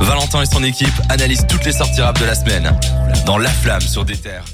Valentin et son équipe analysent toutes les sorties rap de la semaine dans La Flamme sur des terres.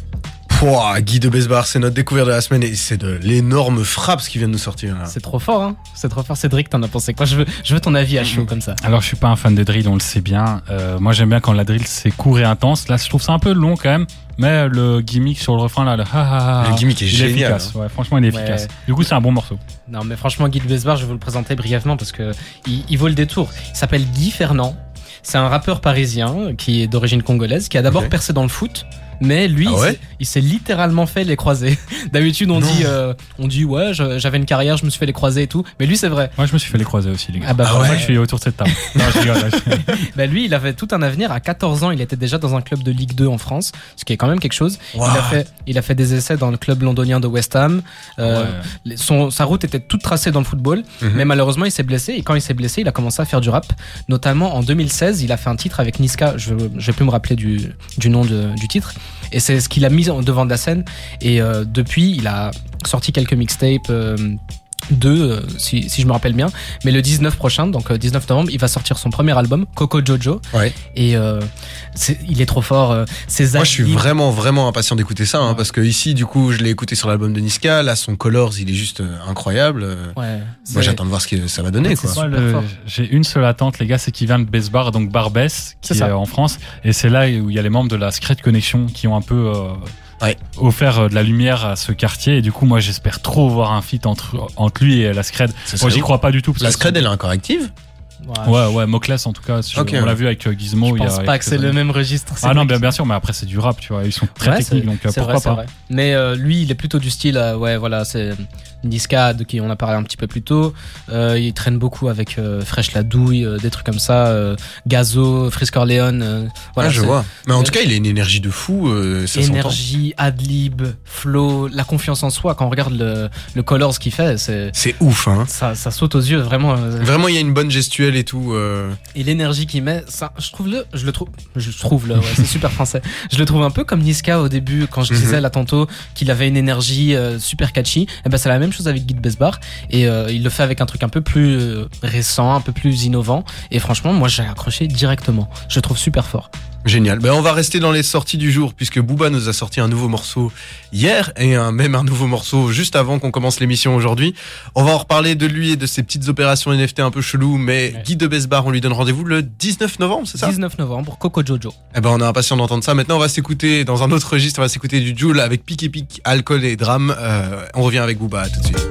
Pouah, Guy de Besbar, c'est notre découverte de la semaine et c'est de l'énorme frappe ce qui vient de nous sortir. là. C'est trop fort, hein C'est trop fort. Cédric, t'en as pensé quoi? Je veux, je veux ton avis à chaud comme ça. Alors, je suis pas un fan de drill, on le sait bien. Euh, moi, j'aime bien quand la drill c'est court et intense. Là, je trouve ça un peu long quand même. Mais le gimmick sur le refrain, là, le ha ha ha, Le gimmick est il génial, hein. efficace. Ouais, franchement, il est Ouais. efficace. Du coup, c'est un bon morceau. Non, mais franchement, Guy de Besbar, je vais vous le présenter brièvement parce que il, il vaut le détour. Il s'appelle Guy Fernand. C'est un rappeur parisien qui est d'origine congolaise, qui a d'abord percé dans le foot. Mais lui, Ah il ouais s'est- il s'est littéralement fait les croisés. D'habitude, on Non. dit, euh, on dit, ouais, j'avais une carrière, je me suis fait les croisés et tout. Mais lui, c'est vrai. Moi, je me suis fait les croiser aussi, les gars. Ah bah ça ouais. que je suis autour de cette table. non, je rigole. là. Bah lui, il avait tout un avenir. À 14 ans, il était déjà dans un club de Ligue 2 en France, ce qui est quand même quelque chose. Wow. Il, a fait, il a fait des essais dans le club londonien de West Ham. Euh, Ouais. son, sa route était toute tracée dans le football, Mhm. mais malheureusement, il s'est blessé. Et quand il s'est blessé, il a commencé à faire du rap. Notamment en 2016, il a fait un titre avec Niska. Je ne vais plus me rappeler du, du nom de- du titre. Et c'est ce qu'il a mis en devant de la scène. Et euh, depuis, il a sorti quelques mixtapes. euh, deux, euh, si, si je me rappelle bien. Mais le 19 prochain, donc euh, 19 novembre, il va sortir son premier album, Coco Jojo. Ouais. Et euh, c'est- il est trop fort. euh, ses Moi, je suis vraiment, vraiment impatient d'écouter ça, hein, parce que ici, du coup, je l'ai écouté sur l'album de Niska. Là, son Colors, il est juste euh, incroyable. Euh, Ouais, Moi, j'attends de voir ce que ça va donner. J'ai une seule attente, les gars, c'est qu'il vient de Besbar, donc Barbès, qui est, en France. Et c'est là où il y a les membres de la Secret Connection qui ont un peu euh, Ouais. offert euh, de la lumière à ce quartier. Et du coup, moi, j'espère trop voir un feat entre, entre lui et la Scred. Moi, j'y crois pas du tout. parce La Scred, elle est encore active Ouais, Ouais, ouais, Mocles en tout cas. on ouais. l'a vu avec euh, Gizmo. Je pense il y a pas que c'est le même registre. Ah non, bien, bien sûr, mais après, c'est du rap, tu vois. Ils sont très Ouais, techniques, donc euh, pourquoi vrai, pas. vrai. Mais euh, lui, il est plutôt du style, euh, ouais, voilà, c'est Niska, de qui on a parlé un petit peu plus tôt. Euh, il traîne beaucoup avec euh, Fresh la Douille, euh, des trucs comme ça, euh, Gazo, Frisk Orleans. voilà, Ah, je vois. Mais en tout cas, il a une énergie de fou, ça. Énergie, adlib, flow, la confiance en soi. Quand on regarde le, le Colors qu'il fait, c'est C'est ouf, hein. ça, ça saute aux yeux vraiment. Vraiment, il y a une bonne gestuelle et tout. Et l'énergie qu'il met, ça, je trouve le, je le trouve, je trouve le, ouais, c'est super français. Je le trouve un peu comme Niska au début, quand je Mhm. disais là tantôt qu'il avait une énergie super catchy. Et ben c'est la même chose avec Guy de Besbar et euh, il le fait avec un truc un peu plus euh, récent, un peu plus innovant. Et franchement, moi j'ai accroché directement. Je le trouve super fort. Génial. Ben, on va rester dans les sorties du jour puisque Booba nous a sorti un nouveau morceau hier et un, même un nouveau morceau juste avant qu'on commence l'émission aujourd'hui. On va en reparler de lui et de ses petites opérations NFT un peu chelou, mais Ouais. Guy de Besbar, on lui donne rendez-vous le 19 novembre, c'est ça? 19 novembre, Coco Jojo. Eh ben, on est impatient d'entendre ça. Maintenant, on va s'écouter dans un autre registre, on va s'écouter du Joule avec Pic et Pic, alcool et drame. Euh, on revient avec Booba, à tout de suite.